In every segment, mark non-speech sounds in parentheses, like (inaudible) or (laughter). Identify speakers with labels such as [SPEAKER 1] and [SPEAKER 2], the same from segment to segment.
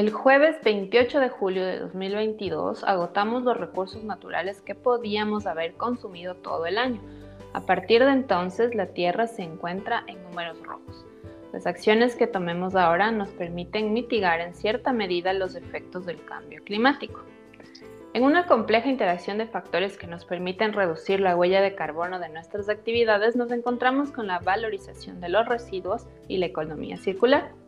[SPEAKER 1] El jueves 28 de julio de 2022 agotamos los recursos naturales que podíamos haber consumido todo el año. A partir de entonces, la Tierra se encuentra en números rojos. Las acciones que tomemos ahora nos permiten mitigar en cierta medida los efectos del cambio climático. En una compleja interacción de factores que nos permiten reducir la huella de carbono de nuestras actividades, nos encontramos con la valorización de los residuos y la economía circular.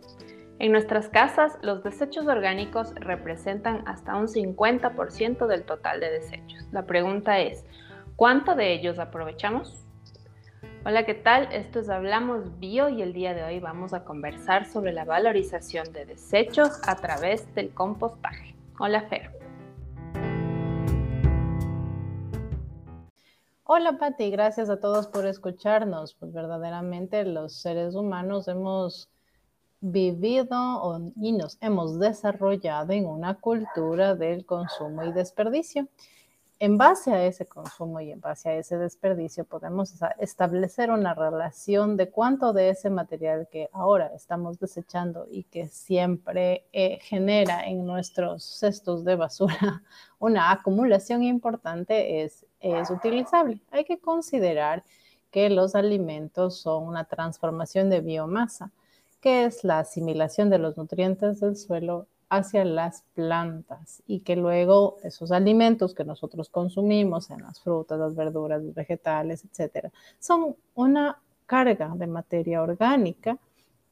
[SPEAKER 1] En nuestras casas, los desechos orgánicos representan hasta un 50% del total de desechos. La pregunta es, ¿cuánto de ellos aprovechamos? Hola, ¿qué tal? Esto es Hablamos Bio y el día de hoy vamos a conversar sobre la valorización de desechos a través del compostaje. Hola, Fer.
[SPEAKER 2] Hola Pati, gracias a todos por escucharnos. Pues verdaderamente los seres humanos hemos vivido y nos hemos desarrollado en una cultura del consumo y desperdicio en base a ese consumo y en base a ese desperdicio podemos establecer una relación de cuánto de ese material que ahora estamos desechando y que siempre eh, genera en nuestros cestos de basura (laughs) una acumulación importante es, es utilizable. Hay que considerar que los alimentos son una transformación de biomasa, que es la asimilación de los nutrientes del suelo hacia las plantas y que luego esos alimentos que nosotros consumimos en las frutas, las verduras, los vegetales, etcétera, son una carga de materia orgánica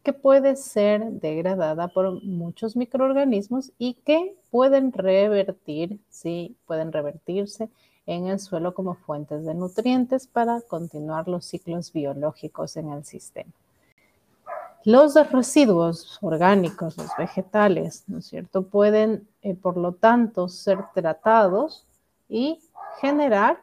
[SPEAKER 2] que puede ser degradada por muchos microorganismos y que pueden revertir, sí, pueden revertirse en el suelo como fuentes de nutrientes para continuar los ciclos biológicos en el sistema. Los residuos orgánicos, los vegetales, ¿no es cierto?, pueden, eh, por lo tanto, ser tratados y generar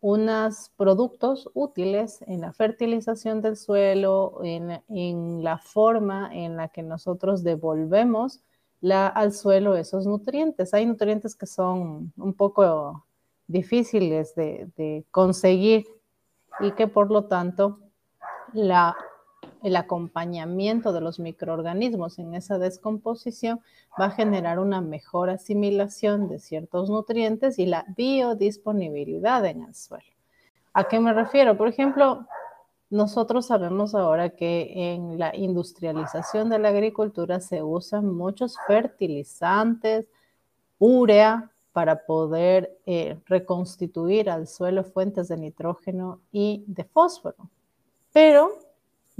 [SPEAKER 2] unos productos útiles en la fertilización del suelo, en, la forma en la que nosotros devolvemos al suelo esos nutrientes. Hay nutrientes que son un poco difíciles de conseguir y que por lo tanto la el acompañamiento de los microorganismos en esa descomposición va a generar una mejor asimilación de ciertos nutrientes y la biodisponibilidad en el suelo. ¿A qué me refiero? Por ejemplo, nosotros sabemos ahora que en la industrialización de la agricultura se usan muchos fertilizantes, urea, para poder eh, reconstituir al suelo fuentes de nitrógeno y de fósforo. Pero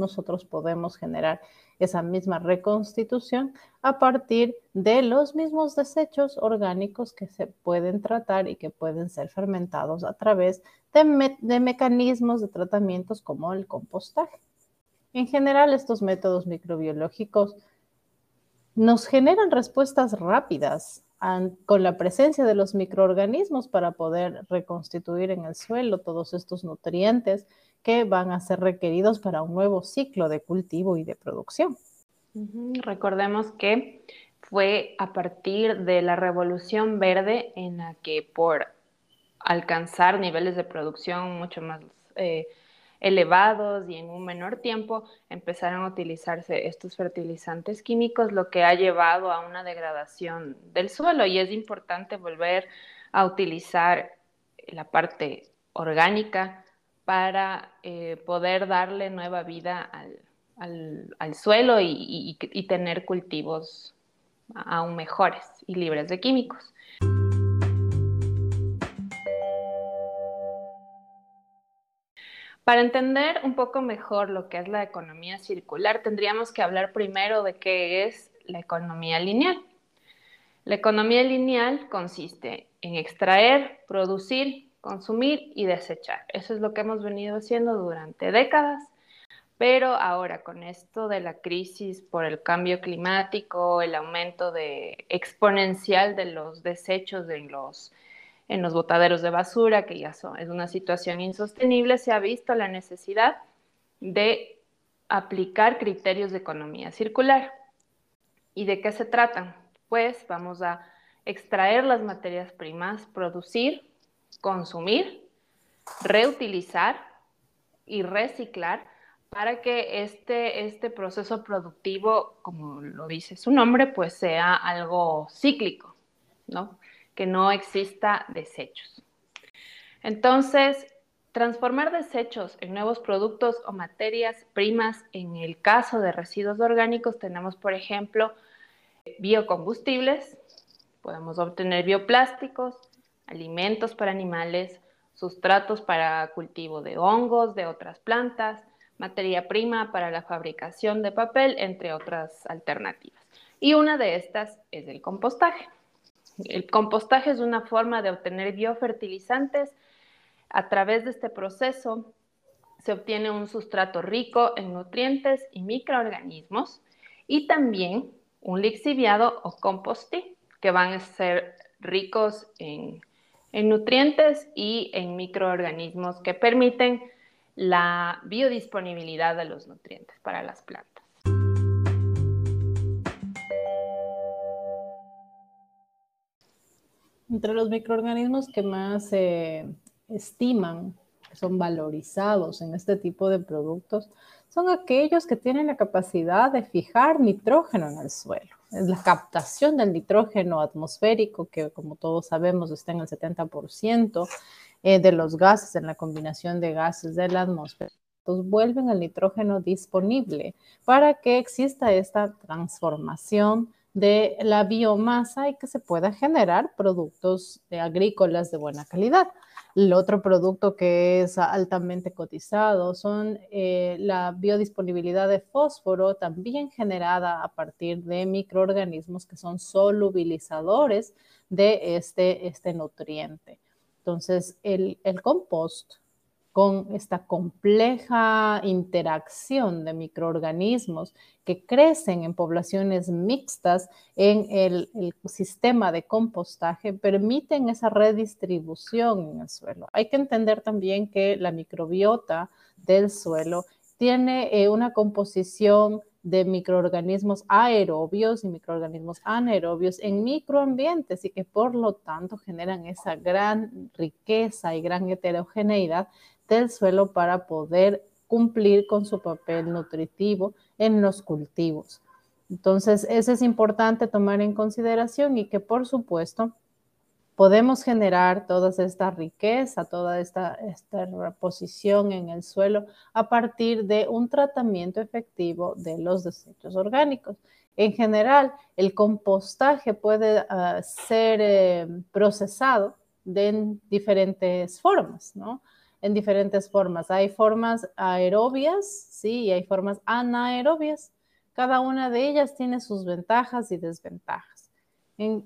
[SPEAKER 2] nosotros podemos generar esa misma reconstitución a partir de los mismos desechos orgánicos que se pueden tratar y que pueden ser fermentados a través de, mecanismos de tratamientos como el compostaje. En general, estos métodos microbiológicos nos generan respuestas rápidas con la presencia de los microorganismos para poder reconstituir en el suelo todos estos nutrientes que van a ser requeridos para un nuevo ciclo de cultivo y de producción.
[SPEAKER 1] Recordemos que fue a partir de la revolución verde en la que por alcanzar niveles de producción mucho más eh, elevados y en un menor tiempo empezaron a utilizarse estos fertilizantes químicos, lo que ha llevado a una degradación del suelo y es importante volver a utilizar la parte orgánica para eh, poder darle nueva vida al, suelo y, y, tener cultivos aún mejores y libres de químicos. Para entender un poco mejor lo que es la economía circular, tendríamos que hablar primero de qué es la economía lineal. La economía lineal consiste en extraer, producir consumir y desechar. Eso es lo que hemos venido haciendo durante décadas, pero ahora con esto de la crisis por el cambio climático, el aumento de, exponencial de los desechos en los, en los botaderos de basura, que ya son, es una situación insostenible, se ha visto la necesidad de aplicar criterios de economía circular. ¿Y de qué se tratan? Pues vamos a extraer las materias primas, producir consumir, reutilizar y reciclar para que este, este proceso productivo, como lo dice su nombre, pues sea algo cíclico, ¿no? Que no exista desechos. Entonces, transformar desechos en nuevos productos o materias primas, en el caso de residuos orgánicos, tenemos, por ejemplo, biocombustibles, podemos obtener bioplásticos, alimentos para animales, sustratos para cultivo de hongos, de otras plantas, materia prima para la fabricación de papel, entre otras alternativas. Y una de estas es el compostaje. El compostaje es una forma de obtener biofertilizantes. A través de este proceso se obtiene un sustrato rico en nutrientes y microorganismos y también un lixiviado o compostí que van a ser ricos en, en nutrientes y en microorganismos que permiten la biodisponibilidad de los nutrientes para las plantas.
[SPEAKER 2] Entre los microorganismos que más se estiman, que son valorizados en este tipo de productos, son aquellos que tienen la capacidad de fijar nitrógeno en el suelo. La captación del nitrógeno atmosférico, que como todos sabemos está en el 70%, eh, de los gases, en la combinación de gases de la atmósfera, pues vuelven el nitrógeno disponible para que exista esta transformación de la biomasa y que se pueda generar productos agrícolas de buena calidad. El otro producto que es altamente cotizado son eh, la biodisponibilidad de fósforo, también generada a partir de microorganismos que son solubilizadores de este, este nutriente. Entonces, el, compost con esta compleja interacción de microorganismos que crecen en poblaciones mixtas en el, sistema de compostaje permiten esa redistribución en el suelo. Hay que entender también que la microbiota del suelo tiene eh, una composición de microorganismos aerobios y microorganismos anaerobios en microambientes y que por lo tanto generan esa gran riqueza y gran heterogeneidad del suelo para poder cumplir con su papel nutritivo en los cultivos. Entonces, eso es importante tomar en consideración y que por supuesto podemos generar toda esta riqueza, toda esta, esta reposición en el suelo a partir de un tratamiento efectivo de los desechos orgánicos. En general, el compostaje puede ah, ser eh, procesado de diferentes formas, ¿no? En diferentes formas. Hay formas aerobias, sí, y hay formas anaerobias. Cada una de ellas tiene sus ventajas y desventajas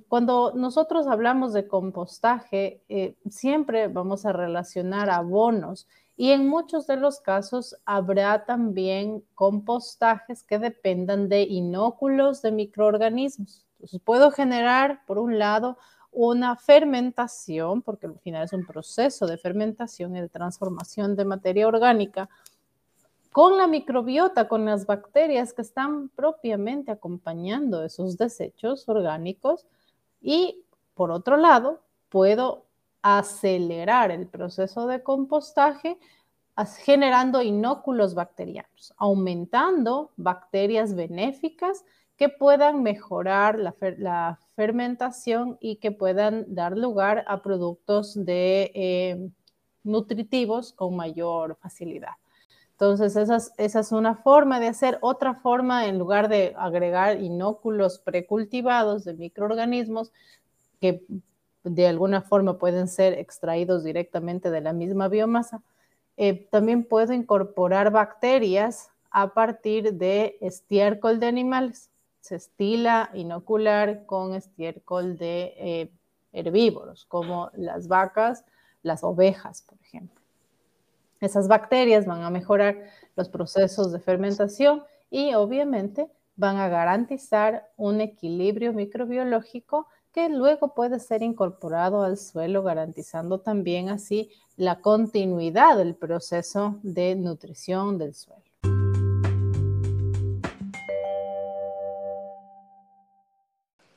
[SPEAKER 2] cuando nosotros hablamos de compostaje, eh, siempre vamos a relacionar abonos y en muchos de los casos habrá también compostajes que dependan de inóculos de microorganismos. Entonces, puedo generar, por un lado, una fermentación, porque al final es un proceso de fermentación y de transformación de materia orgánica, con la microbiota, con las bacterias que están propiamente acompañando esos desechos orgánicos. Y por otro lado, puedo acelerar el proceso de compostaje generando inóculos bacterianos, aumentando bacterias benéficas que puedan mejorar la, fermentación y que puedan dar lugar a productos de, eh, nutritivos con mayor facilidad. Entonces, esa es, una forma de hacer. Otra forma, en lugar de agregar inóculos precultivados de microorganismos que de alguna forma pueden ser extraídos directamente de la misma biomasa, eh, también puedo incorporar bacterias a partir de estiércol de animales. Se estila inocular con estiércol de eh, herbívoros, como las vacas, las ovejas, por ejemplo. Esas bacterias van a mejorar los procesos de fermentación y obviamente van a garantizar un equilibrio microbiológico que luego puede ser incorporado al suelo, garantizando también así la continuidad del proceso de nutrición del suelo.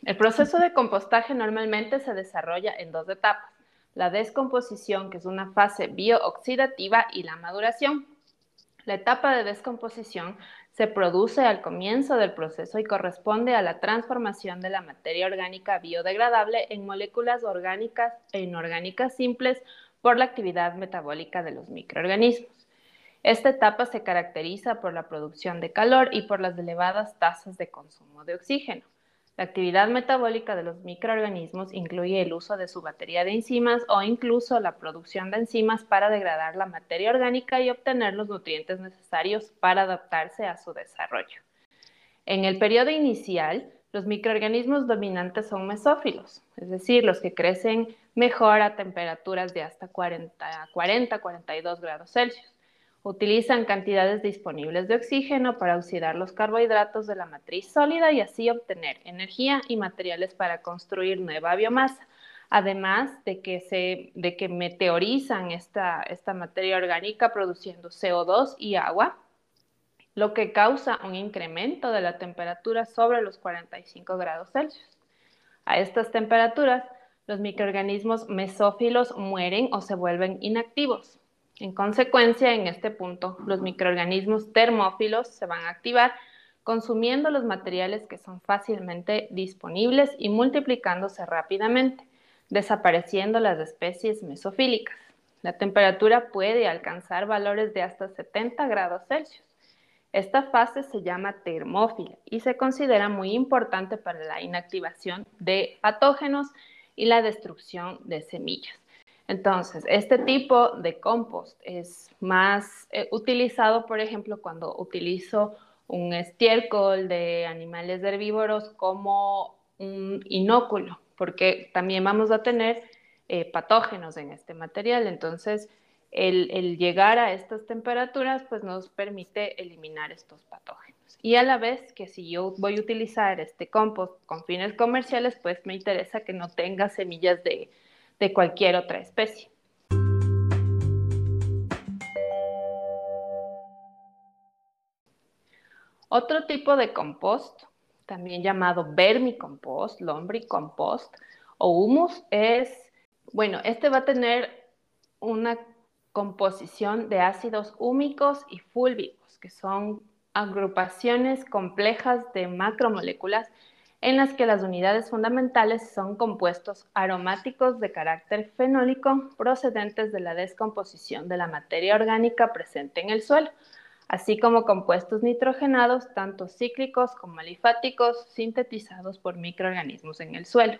[SPEAKER 1] El proceso de compostaje normalmente se desarrolla en dos etapas la descomposición, que es una fase biooxidativa, y la maduración. La etapa de descomposición se produce al comienzo del proceso y corresponde a la transformación de la materia orgánica biodegradable en moléculas orgánicas e inorgánicas simples por la actividad metabólica de los microorganismos. Esta etapa se caracteriza por la producción de calor y por las elevadas tasas de consumo de oxígeno. La actividad metabólica de los microorganismos incluye el uso de su batería de enzimas o incluso la producción de enzimas para degradar la materia orgánica y obtener los nutrientes necesarios para adaptarse a su desarrollo. En el periodo inicial, los microorganismos dominantes son mesófilos, es decir, los que crecen mejor a temperaturas de hasta 40-42 grados Celsius. Utilizan cantidades disponibles de oxígeno para oxidar los carbohidratos de la matriz sólida y así obtener energía y materiales para construir nueva biomasa. Además de que, se, de que meteorizan esta, esta materia orgánica produciendo CO2 y agua, lo que causa un incremento de la temperatura sobre los 45 grados Celsius. A estas temperaturas, los microorganismos mesófilos mueren o se vuelven inactivos. En consecuencia, en este punto, los microorganismos termófilos se van a activar consumiendo los materiales que son fácilmente disponibles y multiplicándose rápidamente, desapareciendo las especies mesofílicas. La temperatura puede alcanzar valores de hasta 70 grados Celsius. Esta fase se llama termófila y se considera muy importante para la inactivación de patógenos y la destrucción de semillas. Entonces, este tipo de compost es más eh, utilizado, por ejemplo, cuando utilizo un estiércol de animales herbívoros como un inóculo, porque también vamos a tener eh, patógenos en este material. Entonces, el, el, llegar a estas temperaturas pues nos permite eliminar estos patógenos. Y a la vez que si yo voy a utilizar este compost con fines comerciales, pues me interesa que no tenga semillas de, de cualquier otra especie. Otro tipo de compost, también llamado vermicompost, lombricompost o humus, es, bueno, este va a tener una composición de ácidos húmicos y fúlvicos, que son agrupaciones complejas de macromoléculas en las que las unidades fundamentales son compuestos aromáticos de carácter fenólico procedentes de la descomposición de la materia orgánica presente en el suelo, así como compuestos nitrogenados, tanto cíclicos como alifáticos, sintetizados por microorganismos en el suelo.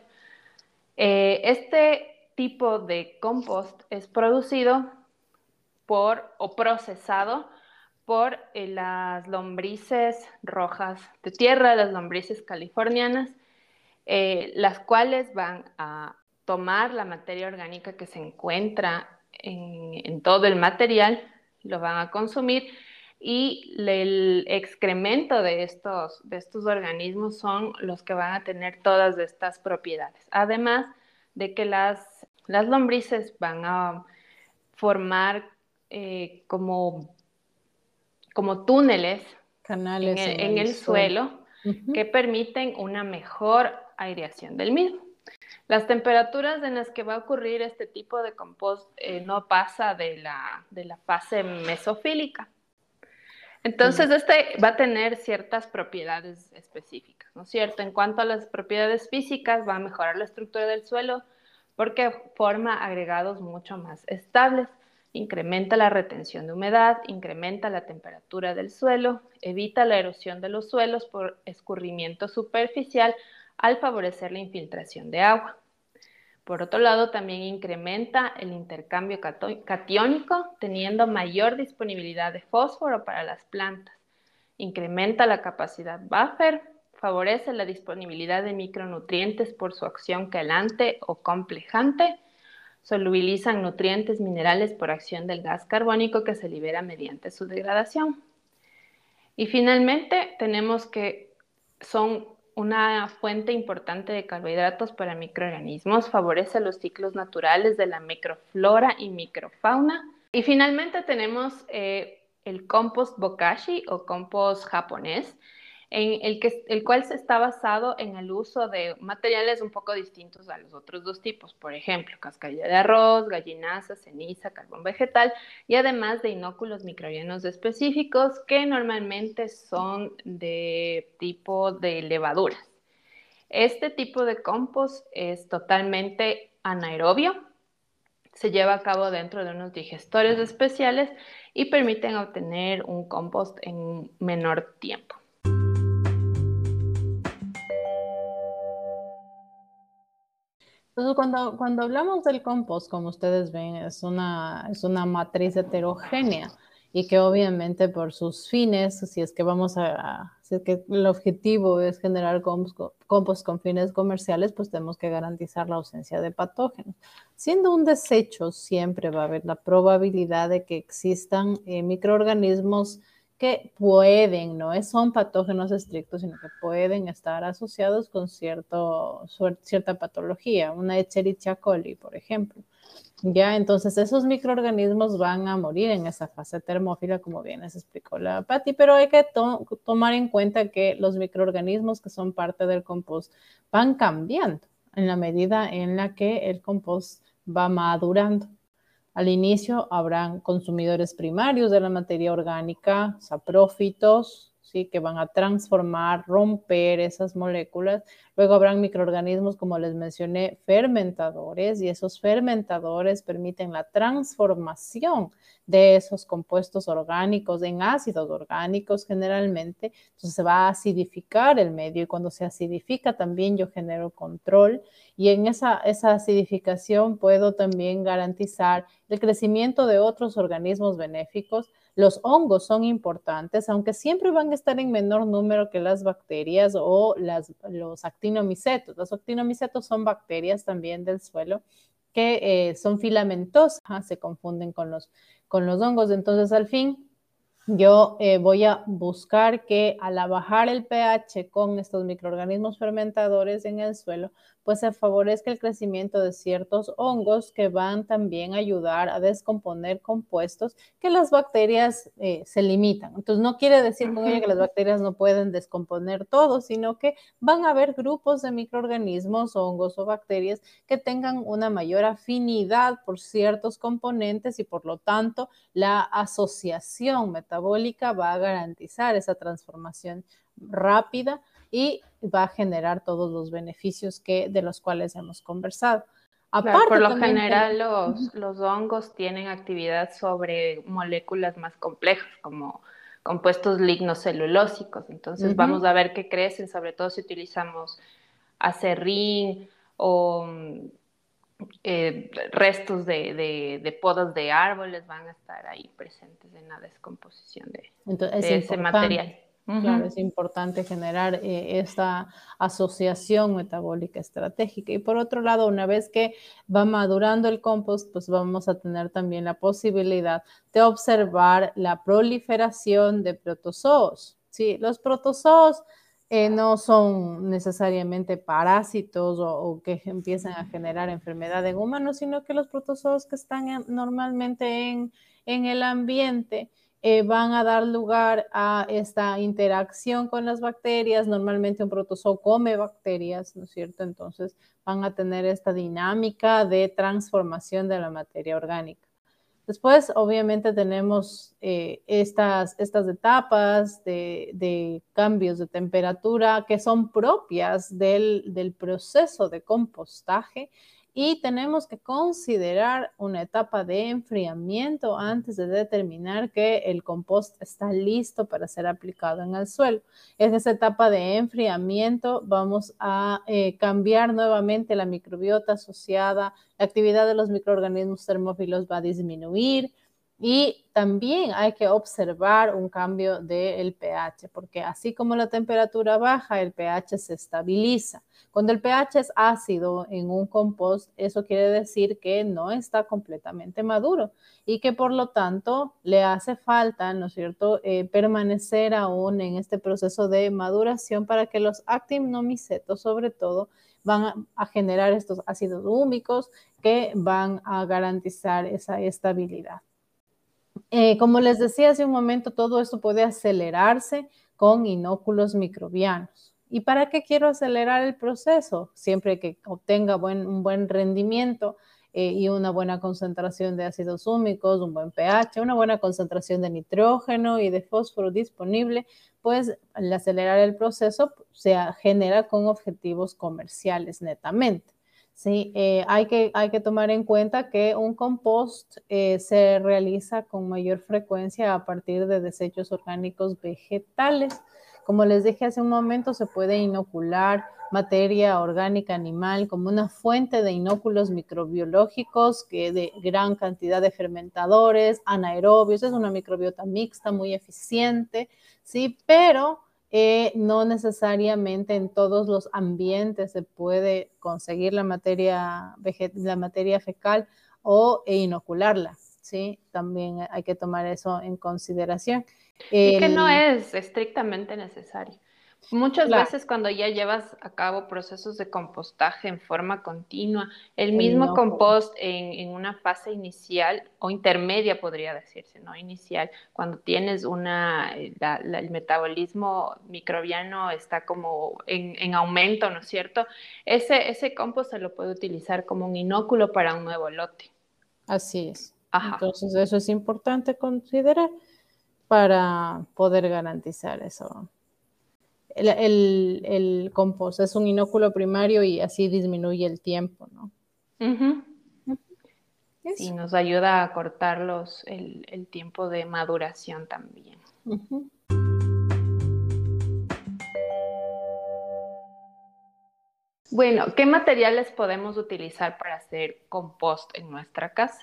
[SPEAKER 1] Eh, este tipo de compost es producido por o procesado por eh, las lombrices rojas de tierra, las lombrices californianas, eh, las cuales van a tomar la materia orgánica que se encuentra en, todo el material, lo van a consumir y el excremento de estos, de estos organismos son los que van a tener todas estas propiedades. Además de que las, las lombrices van a formar eh, como como túneles
[SPEAKER 2] Canales
[SPEAKER 1] en el, suelo, que permiten una mejor aireación del mismo. Las temperaturas en las que va a ocurrir este tipo de compost eh, no pasa de la, de la fase mesofílica. Entonces, este va a tener ciertas propiedades específicas, ¿no es cierto? En cuanto a las propiedades físicas, va a mejorar la estructura del suelo porque forma agregados mucho más estables incrementa la retención de humedad, incrementa la temperatura del suelo, evita la erosión de los suelos por escurrimiento superficial al favorecer la infiltración de agua. Por otro lado, también incrementa el intercambio catiónico, teniendo mayor disponibilidad de fósforo para las plantas. Incrementa la capacidad buffer, favorece la disponibilidad de micronutrientes por su acción quelante o complejante, solubilizan nutrientes minerales por acción del gas carbónico que se libera mediante su degradación. Y finalmente tenemos que son una fuente importante de carbohidratos para microorganismos, favorece los ciclos naturales de la microflora y microfauna. Y finalmente tenemos eh, el compost bokashi o compost japonés. En el, que, el cual está basado en el uso de materiales un poco distintos a los otros dos tipos, por ejemplo, cascarilla de arroz, gallinaza, ceniza, carbón vegetal y además de inóculos microbianos específicos que normalmente son de tipo de levaduras. Este tipo de compost es totalmente anaerobio, se lleva a cabo dentro de unos digestores especiales y permiten obtener un compost en menor tiempo.
[SPEAKER 2] Entonces, cuando, cuando hablamos del compost, como ustedes ven, es una, es una matriz heterogénea y que obviamente por sus fines, si es que vamos a, si es que el objetivo es generar compost, con fines comerciales, pues tenemos que garantizar la ausencia de patógenos. Siendo un desecho, siempre va a haber la probabilidad de que existan eh, microorganismos que pueden, no son patógenos estrictos, sino que pueden estar asociados con cierto, cierta patología, una Escherichia coli, por ejemplo. Ya, entonces esos microorganismos van a morir en esa fase termófila, como bien les explicó la Patti, pero hay que tomar en cuenta que los microorganismos que son parte del compost van cambiando en la medida en la que el compost va madurando. Al inicio habrán consumidores primarios de la materia orgánica, saprófitos, ¿sí? que van a transformar, romper esas moléculas. Luego habrán microorganismos, como les mencioné, fermentadores, y esos fermentadores permiten la transformación de esos compuestos orgánicos en ácidos orgánicos generalmente. Entonces se va a acidificar el medio y cuando se acidifica también yo genero control y en esa, esa acidificación puedo también garantizar el crecimiento de otros organismos benéficos. Los hongos son importantes, aunque siempre van a estar en menor número que las bacterias o las, los actinomicetos. Los actinomicetos son bacterias también del suelo que eh, son filamentosas, se confunden con los, con los hongos. Entonces, al fin, yo eh, voy a buscar que al bajar el pH con estos microorganismos fermentadores en el suelo, pues se favorezca el crecimiento de ciertos hongos que van también a ayudar a descomponer compuestos que las bacterias eh, se limitan. Entonces, no quiere decir con ello que las bacterias no pueden descomponer todo, sino que van a haber grupos de microorganismos, hongos o bacterias que tengan una mayor afinidad por ciertos componentes y por lo tanto la asociación metabólica va a garantizar esa transformación rápida y va a generar todos los beneficios que, de los cuales hemos conversado.
[SPEAKER 1] por lo general los, los, hongos tienen actividad sobre moléculas más complejas como compuestos lignocelulósicos, entonces vamos a ver que crecen, sobre todo si utilizamos acerrín o eh, restos de, de, de, podas de árboles van a estar ahí presentes en la descomposición de, de ese material.
[SPEAKER 2] Claro, es importante generar eh, esta asociación metabólica estratégica. Y por otro lado, una vez que va madurando el compost, pues vamos a tener también la posibilidad de observar la proliferación de protozoos. Sí, los protozoos eh, no son necesariamente parásitos o, que empiezan a generar enfermedad en humanos, sino que los protozoos que están normalmente en, en el ambiente eh, van a dar lugar a esta interacción con las bacterias. Normalmente un protozoo come bacterias, ¿no es cierto? Entonces van a tener esta dinámica de transformación de la materia orgánica. Después, obviamente, tenemos eh, estas, estas etapas de, de, cambios de temperatura que son propias del, del proceso de compostaje y tenemos que considerar una etapa de enfriamiento antes de determinar que el compost está listo para ser aplicado en el suelo. En esa etapa de enfriamiento vamos a eh, cambiar nuevamente la microbiota asociada, la actividad de los microorganismos termófilos va a disminuir, y también hay que observar un cambio del pH, porque así como la temperatura baja, el pH se estabiliza. Cuando el pH es ácido en un compost, eso quiere decir que no está completamente maduro y que por lo tanto le hace falta, ¿no es cierto?, eh, permanecer aún en este proceso de maduración para que los actinomicetos, sobre todo, van a generar estos ácidos húmicos que van a garantizar esa estabilidad. Eh, como les decía hace un momento, todo esto puede acelerarse con inóculos microbianos. ¿Y para qué quiero acelerar el proceso? Siempre que obtenga un buen rendimiento eh, y una buena concentración de ácidos húmicos, un buen pH, una buena concentración de nitrógeno y de fósforo disponible, pues al acelerar el proceso se genera con objetivos comerciales netamente. Sí, eh, hay, que, hay que tomar en cuenta que un compost eh, se realiza con mayor frecuencia a partir de desechos orgánicos vegetales. Como les dije hace un momento, se puede inocular materia orgánica animal como una fuente de inóculos microbiológicos que de gran cantidad de fermentadores, anaerobios, es una microbiota mixta muy eficiente, ¿sí? Pero eh, no necesariamente en todos los ambientes se puede conseguir la materia, la materia fecal o e inocularla, ¿sí? También hay que tomar eso en consideración.
[SPEAKER 1] Y que no es estrictamente necesario. Muchas veces cuando ya llevas a cabo procesos de compostaje en forma continua, el mismo compost en, una fase inicial o intermedia podría decirse, no inicial, cuando tienes una, eh, el metabolismo microbiano está como en, aumento, ¿no es cierto? Ese, ese compost se lo puede utilizar como un inóculo para un nuevo lote.
[SPEAKER 2] Así es. Entonces eso es importante considerar para poder garantizar eso el, el, compost es un inóculo primario y así disminuye el tiempo, ¿no?
[SPEAKER 1] Y nos ayuda a cortar los, el, tiempo de maduración también. Bueno, ¿qué materiales podemos utilizar para hacer compost en nuestra casa?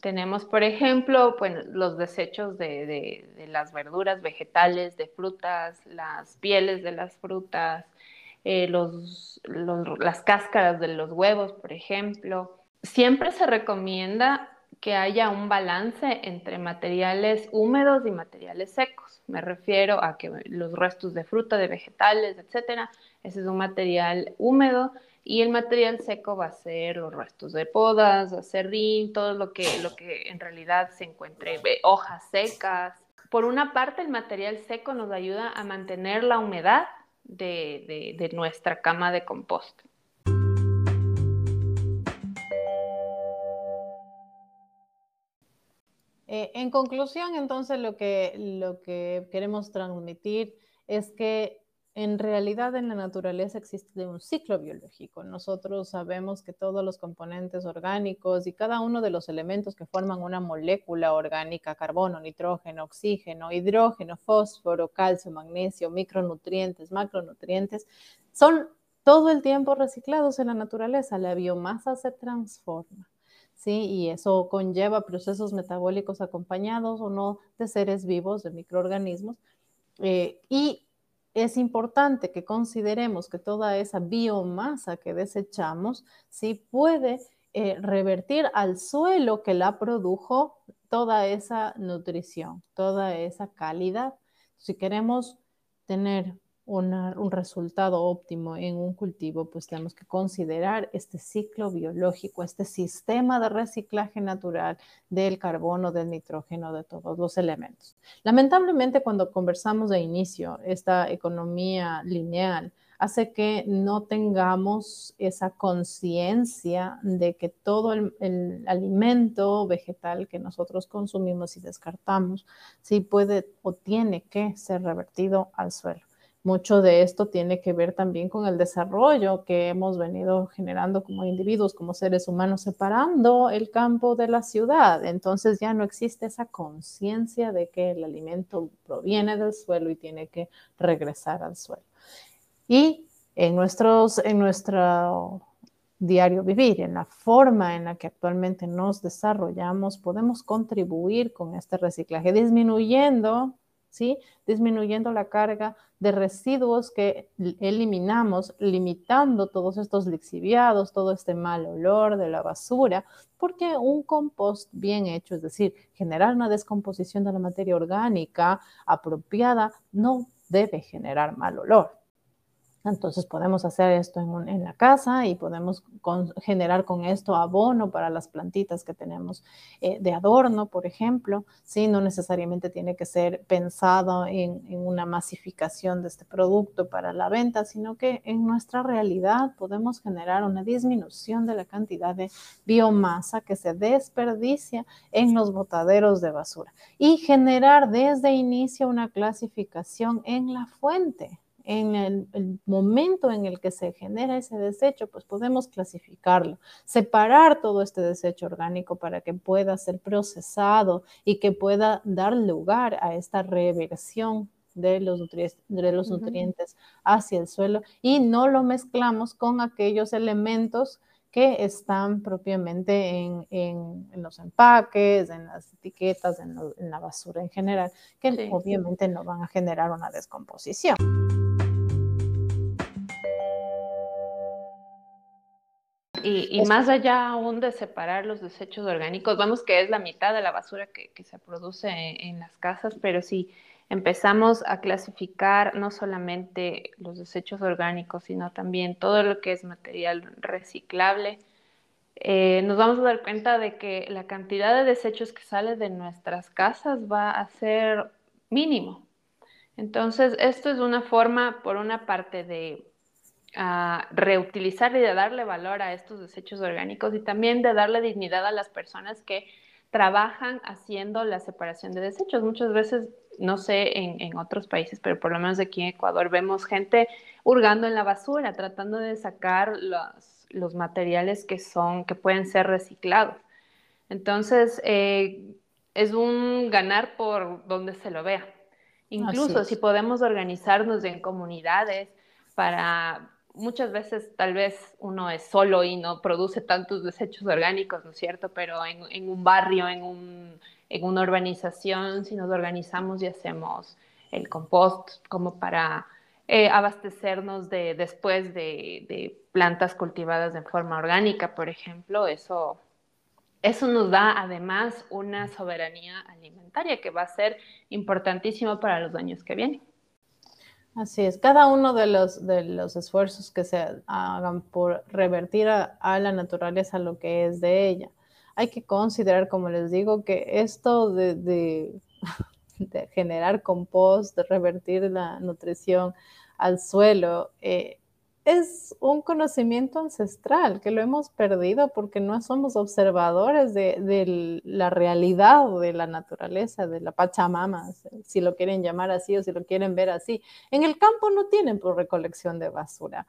[SPEAKER 1] Tenemos, por ejemplo, pues, los desechos de, las verduras, vegetales, de frutas, las pieles de las frutas, eh, las cáscaras de los huevos, por ejemplo. Siempre se recomienda que haya un balance entre materiales húmedos y materiales secos. Me refiero a que los restos de fruta, de vegetales, etcétera, ese es un material húmedo y el material seco va a ser los restos de podas, acerrín, todo lo que, lo que en realidad se encuentre, hojas secas. Por una parte, el material seco nos ayuda a mantener la humedad de, nuestra cama de compost.
[SPEAKER 2] Eh, en conclusión, entonces, lo que, lo que queremos transmitir es que en realidad en la naturaleza existe un ciclo biológico. Nosotros sabemos que todos los componentes orgánicos y cada uno de los elementos que forman una molécula orgánica, carbono, nitrógeno, oxígeno, hidrógeno, fósforo, calcio, magnesio, micronutrientes, macronutrientes, son todo el tiempo reciclados en la naturaleza. La biomasa se transforma. ¿sí? Y eso conlleva procesos metabólicos acompañados o no de seres vivos, de microorganismos. Eh, y es importante que consideremos que toda esa biomasa que desechamos sí puede eh, revertir al suelo que la produjo toda esa nutrición, toda esa calidad. Si queremos tener un resultado óptimo en un cultivo, pues tenemos que considerar este ciclo biológico, este sistema de reciclaje natural del carbono, del nitrógeno, de todos los elementos. Lamentablemente, cuando conversamos de inicio, esta economía lineal hace que no tengamos esa conciencia de que todo el, el, alimento vegetal que nosotros consumimos y descartamos, sí puede o tiene que ser revertido al suelo. Mucho de esto tiene que ver también con el desarrollo que hemos venido generando como individuos, como seres humanos, separando el campo de la ciudad. Entonces ya no existe esa conciencia de que el alimento proviene del suelo y tiene que regresar al suelo. Y en, nuestros, en nuestro diario vivir, en la forma en la que actualmente nos desarrollamos, podemos contribuir con este reciclaje, disminuyendo ¿sí? Disminuyendo la carga de residuos que eliminamos, limitando todos estos lixiviados, todo este mal olor de la basura, porque un compost bien hecho, es decir, generar una descomposición de la materia orgánica apropiada, no debe generar mal olor. Entonces podemos hacer esto en, la casa y podemos generar con esto abono para las plantitas que tenemos eh, de adorno, por ejemplo. ¿sí? No necesariamente tiene que ser pensado en, una masificación de este producto para la venta, sino que en nuestra realidad podemos generar una disminución de la cantidad de biomasa que se desperdicia en los botaderos de basura y generar desde inicio una clasificación en la fuente en el, momento en el que se genera ese desecho, pues podemos clasificarlo, separar todo este desecho orgánico para que pueda ser procesado y que pueda dar lugar a esta reversión de los, nutrientes, de los nutrientes hacia el suelo y no lo mezclamos con aquellos elementos que están propiamente en, los empaques, en las etiquetas, en, la basura en general, que obviamente no van a generar una descomposición.
[SPEAKER 1] Y, más allá aún de separar los desechos orgánicos, vamos que es la mitad de la basura que, se produce en, las casas, pero si empezamos a clasificar no solamente los desechos orgánicos, sino también todo lo que es material reciclable, eh, nos vamos a dar cuenta de que la cantidad de desechos que sale de nuestras casas va a ser mínimo. Entonces, esto es una forma, por una parte, de a reutilizar y de darle valor a estos desechos orgánicos y también de darle dignidad a las personas que trabajan haciendo la separación de desechos. Muchas veces, no sé en, otros países, pero por lo menos aquí en Ecuador vemos gente hurgando en la basura, tratando de sacar los, los materiales que son, que pueden ser reciclados. Entonces, eh, es un ganar por donde se lo vea. Incluso si podemos organizarnos en comunidades para muchas veces tal vez uno es solo y no produce tantos desechos orgánicos, ¿no es cierto? Pero en, un barrio, en, un, en, una urbanización, si nos organizamos y hacemos el compost como para eh, abastecernos de, después de, de, plantas cultivadas de forma orgánica, por ejemplo, eso, eso nos da además una soberanía alimentaria que va a ser importantísimo para los años que vienen.
[SPEAKER 2] Así es, cada uno de los, de los esfuerzos que se hagan por revertir a, la naturaleza lo que es de ella. Hay que considerar, como les digo, que esto de, de, (laughs) generar compost, de revertir la nutrición al suelo, eh, es un conocimiento ancestral que lo hemos perdido porque no somos observadores de, la realidad de la naturaleza, de la Pachamama, si lo quieren llamar así o si lo quieren ver así. En el campo no tienen por recolección de basura.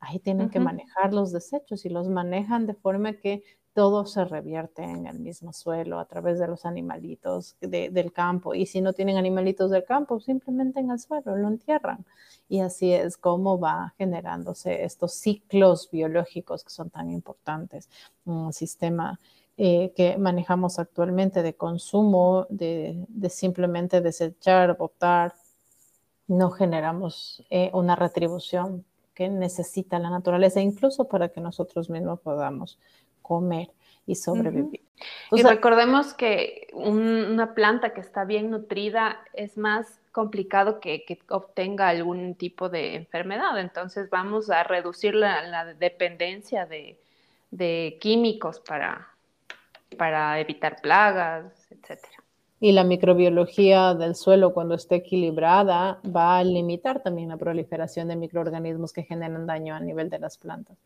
[SPEAKER 2] Ahí tienen que manejar los desechos y los manejan de forma que todo se revierte en el mismo suelo a través de los animalitos del campo. Y si no tienen animalitos del campo, simplemente en el suelo lo entierran. Y así es como va generándose estos ciclos biológicos que son tan importantes. Un sistema eh, que manejamos actualmente de consumo, de, simplemente desechar, botar, no generamos eh, una retribución que necesita la naturaleza, incluso para que nosotros mismos podamos comer y sobrevivir.
[SPEAKER 1] y recordemos que una planta que está bien nutrida es más complicado que, obtenga algún tipo de enfermedad. Entonces vamos a reducir la, dependencia de, químicos para, para evitar plagas, etcétera.
[SPEAKER 2] Y la microbiología del suelo, cuando esté equilibrada, va a limitar también la proliferación de microorganismos que generan daño a nivel de las plantas.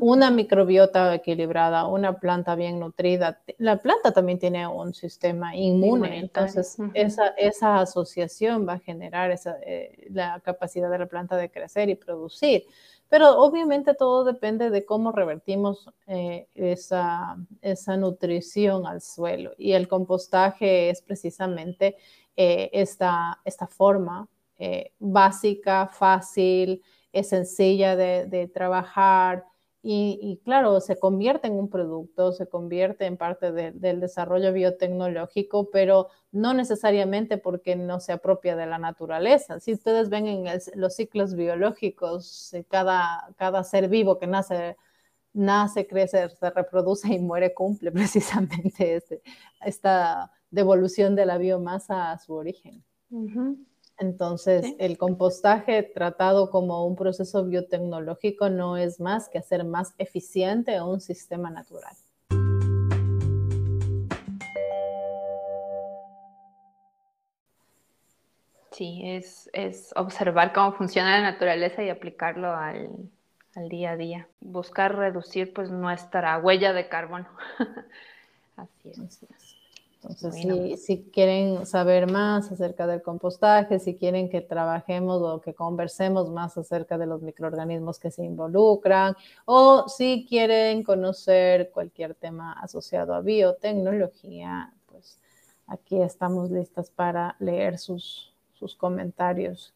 [SPEAKER 2] Una microbiota equilibrada, una planta bien nutrida. La planta también tiene un sistema inmune, entonces esa, esa, asociación va a generar esa, eh, la capacidad de la planta de crecer y producir. Pero obviamente todo depende de cómo revertimos eh, esa, esa, nutrición al suelo. Y el compostaje es precisamente eh, esta, esta, forma básica, fácil, es sencilla de, de trabajar, y, claro, se convierte en un producto, se convierte en parte del desarrollo biotecnológico, pero no necesariamente porque no se apropia de la naturaleza. Si ustedes ven en los ciclos biológicos, eh, cada, cada ser vivo que nace, nace, crece, se reproduce y muere, cumple (laughs) precisamente este, esta devolución de la biomasa a su origen. Entonces, el compostaje tratado como un proceso biotecnológico no es más que hacer más eficiente un sistema natural.
[SPEAKER 1] Sí, es, observar cómo funciona la naturaleza y aplicarlo al, día a día. Buscar reducir pues nuestra huella de carbono. (laughs) Así es.
[SPEAKER 2] Entonces, si, quieren saber más acerca del compostaje, si quieren que trabajemos o que conversemos más acerca de los microorganismos que se involucran, o si quieren conocer cualquier tema asociado a biotecnología, pues aquí estamos listas para leer sus, sus comentarios.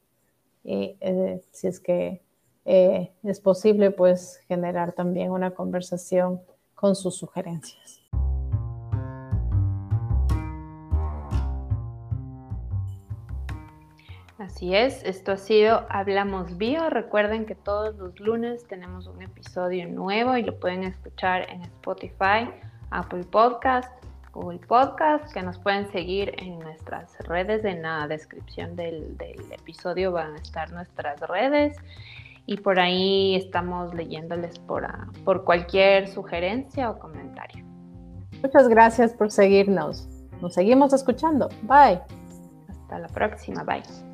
[SPEAKER 2] Y eh, si es que eh, es posible, pues generar también una conversación con sus sugerencias.
[SPEAKER 1] Así es, esto ha sido Hablamos Bio. Recuerden que todos los lunes tenemos un episodio nuevo y lo pueden escuchar en Spotify, Apple Podcast, Google Podcast, que nos pueden seguir en nuestras redes. En la descripción del, episodio van a estar nuestras redes y por ahí estamos leyéndoles por, por cualquier sugerencia o comentario.
[SPEAKER 2] Muchas gracias por seguirnos. Nos seguimos escuchando. Bye.
[SPEAKER 1] Hasta la próxima. Bye.